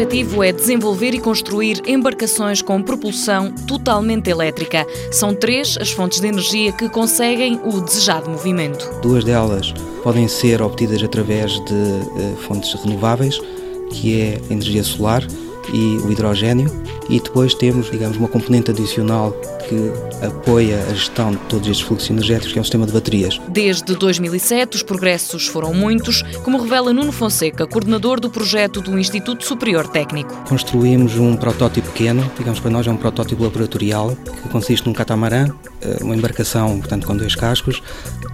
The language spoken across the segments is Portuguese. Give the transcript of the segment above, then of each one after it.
objetivo é desenvolver e construir embarcações com propulsão totalmente elétrica. São três as fontes de energia que conseguem o desejado movimento. Duas delas podem ser obtidas através de uh, fontes renováveis, que é a energia solar e o hidrogênio, e depois temos, digamos, uma componente adicional que apoia a gestão de todos estes fluxos energéticos, que é o sistema de baterias. Desde 2007, os progressos foram muitos, como revela Nuno Fonseca, coordenador do projeto do Instituto Superior Técnico. Construímos um protótipo pequeno, digamos para nós é um protótipo laboratorial, que consiste num catamarã, eh, uma embarcação, portanto, com dois cascos,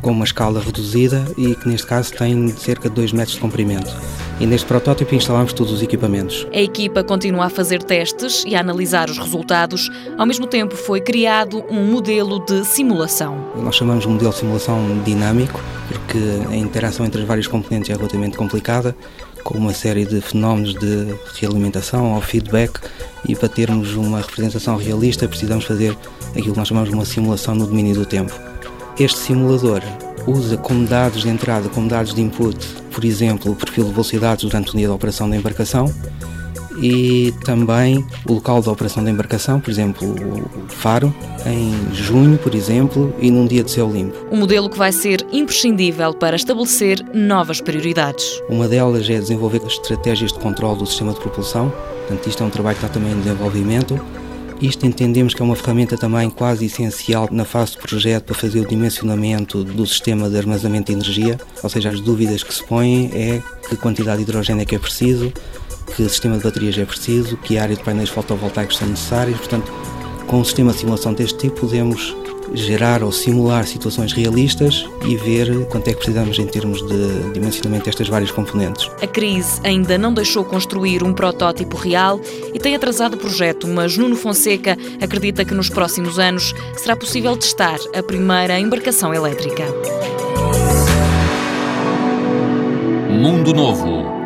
com uma escala reduzida e que neste caso tem cerca de 2 metros de comprimento. E neste protótipo instalamos todos os equipamentos. A equipa continua a fazer testes e a analisar os resultados. Ao mesmo tempo, foi criado um modelo de simulação. Nós chamamos de modelo de simulação dinâmico, porque a interação entre as várias componentes é relativamente complicada, com uma série de fenómenos de realimentação ou feedback, e para termos uma representação realista precisamos fazer aquilo que nós chamamos de uma simulação no domínio do tempo. Este simulador usa como dados de entrada, como dados de input, por exemplo, o perfil de velocidades durante o dia de operação da embarcação e também o local da operação da embarcação, por exemplo, o faro, em junho, por exemplo, e num dia de céu limpo. Um modelo que vai ser imprescindível para estabelecer novas prioridades. Uma delas é desenvolver estratégias de controle do sistema de propulsão, portanto, isto é um trabalho que está também em desenvolvimento isto entendemos que é uma ferramenta também quase essencial na fase de projeto para fazer o dimensionamento do sistema de armazenamento de energia, ou seja, as dúvidas que se põem é que quantidade de hidrogênio é que é preciso, que sistema de baterias é preciso, que área de painéis fotovoltaicos são necessários, portanto, com um sistema de simulação deste tipo podemos gerar ou simular situações realistas e ver quanto é que precisamos em termos de dimensionamento destas várias componentes. A crise ainda não deixou construir um protótipo real e tem atrasado o projeto, mas Nuno Fonseca acredita que nos próximos anos será possível testar a primeira embarcação elétrica. Mundo Novo,